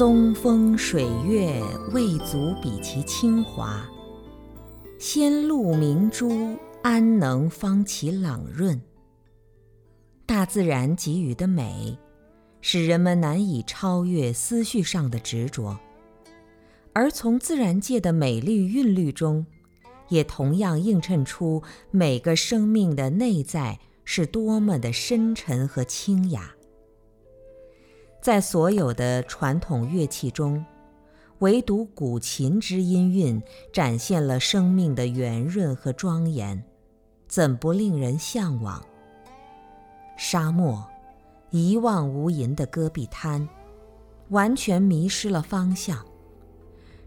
松风水月未足比其清华，仙露明珠安能方其朗润？大自然给予的美，使人们难以超越思绪上的执着，而从自然界的美丽韵律中，也同样映衬出每个生命的内在是多么的深沉和清雅。在所有的传统乐器中，唯独古琴之音韵展现了生命的圆润和庄严，怎不令人向往？沙漠，一望无垠的戈壁滩，完全迷失了方向。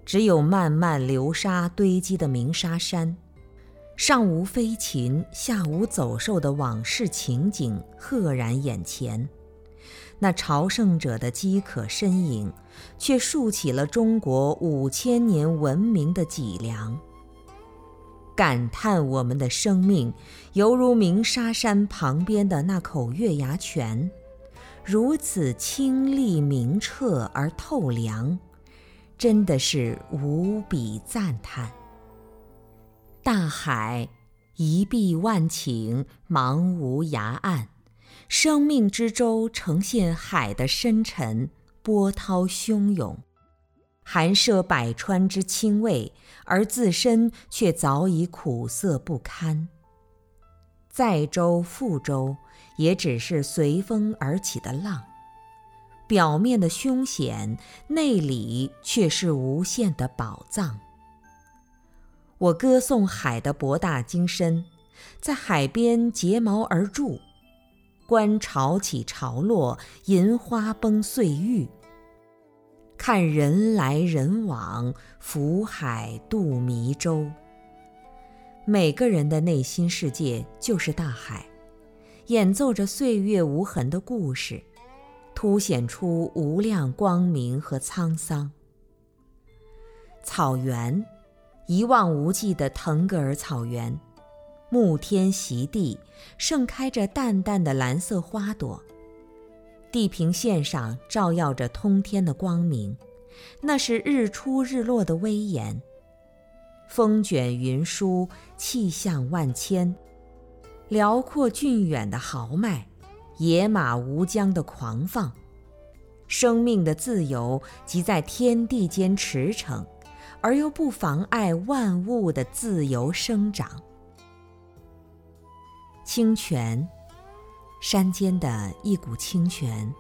只有漫漫流沙堆积的鸣沙山，上无飞禽，下无走兽的往事情景赫然眼前。那朝圣者的饥渴身影，却竖起了中国五千年文明的脊梁。感叹我们的生命，犹如鸣沙山旁边的那口月牙泉，如此清丽明澈而透凉，真的是无比赞叹。大海一碧万顷，茫无涯岸，生命之舟呈现海的深沉，波涛汹涌。含摄百川之清味，而自身却早已苦涩不堪。载舟覆舟，也只是随风而起的浪，表面的凶险，内里却是无限的宝藏。我歌颂海的博大精深，在海边结锚而住，观潮起潮落，银花崩碎玉。看人来人往，浮海渡迷舟。每个人的内心世界就是大海，演奏着岁月无痕的故事，凸显出无量光明和沧桑。草原，一望无际的腾格尔草原，沐天席地，盛开着淡淡的蓝色花朵。地平线上照耀着通天的光明，那是日出日落的威严。风卷云舒，气象万千，辽阔峻远的豪迈，野马无疆的狂放，生命的自由即在天地间驰骋，而又不妨碍万物的自由生长。清泉。山间的一股清泉，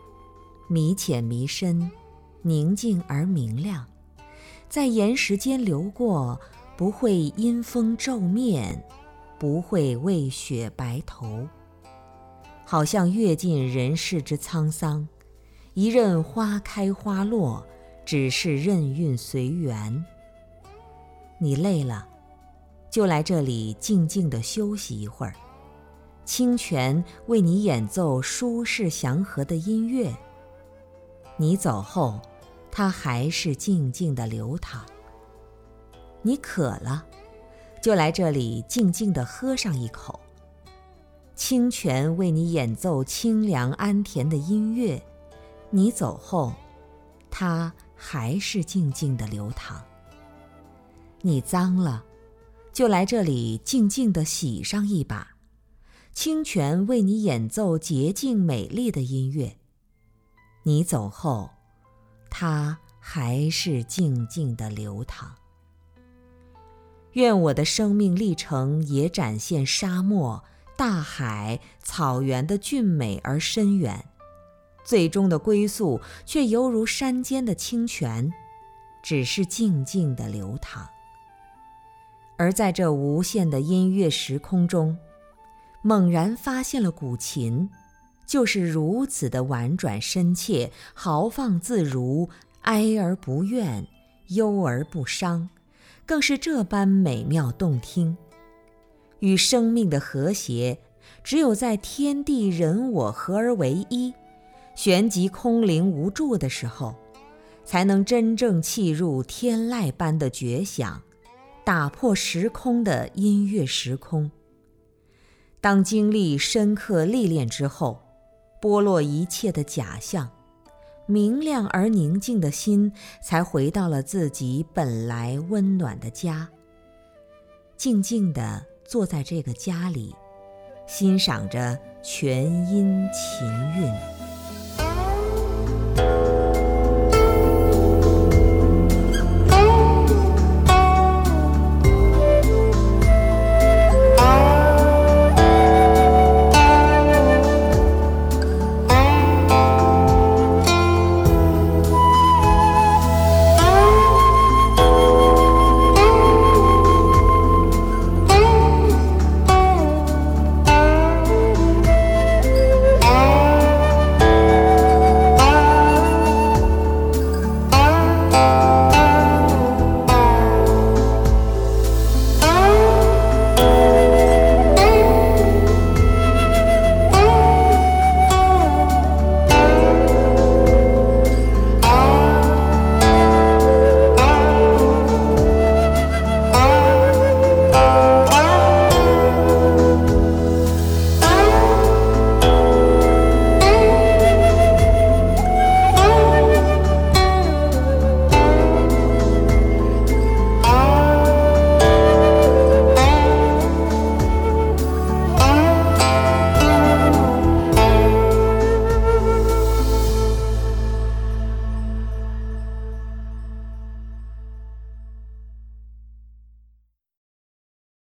迷浅迷深，宁静而明亮，在岩石间流过，不会因风皱面，不会为雪白头。好像阅尽人世之沧桑，一任花开花落，只是任运随缘。你累了，就来这里静静地休息一会儿。清泉为你演奏舒适祥和的音乐。你走后，它还是静静的流淌。你渴了，就来这里静静的喝上一口。清泉为你演奏清凉安恬的音乐。你走后，它还是静静的流淌。你脏了，就来这里静静的洗上一把。清泉为你演奏洁净美丽的音乐，你走后，它还是静静的流淌。愿我的生命历程也展现沙漠、大海、草原的俊美而深远，最终的归宿却犹如山间的清泉，只是静静的流淌。而在这无限的音乐时空中。猛然发现了古琴，就是如此的婉转深切、豪放自如，哀而不怨，忧而不伤，更是这般美妙动听。与生命的和谐，只有在天地人我合而为一，旋即空灵无助的时候，才能真正契入天籁般的绝响，打破时空的音乐时空。当经历深刻历练之后，剥落一切的假象，明亮而宁静的心才回到了自己本来温暖的家。静静地坐在这个家里，欣赏着全音琴韵。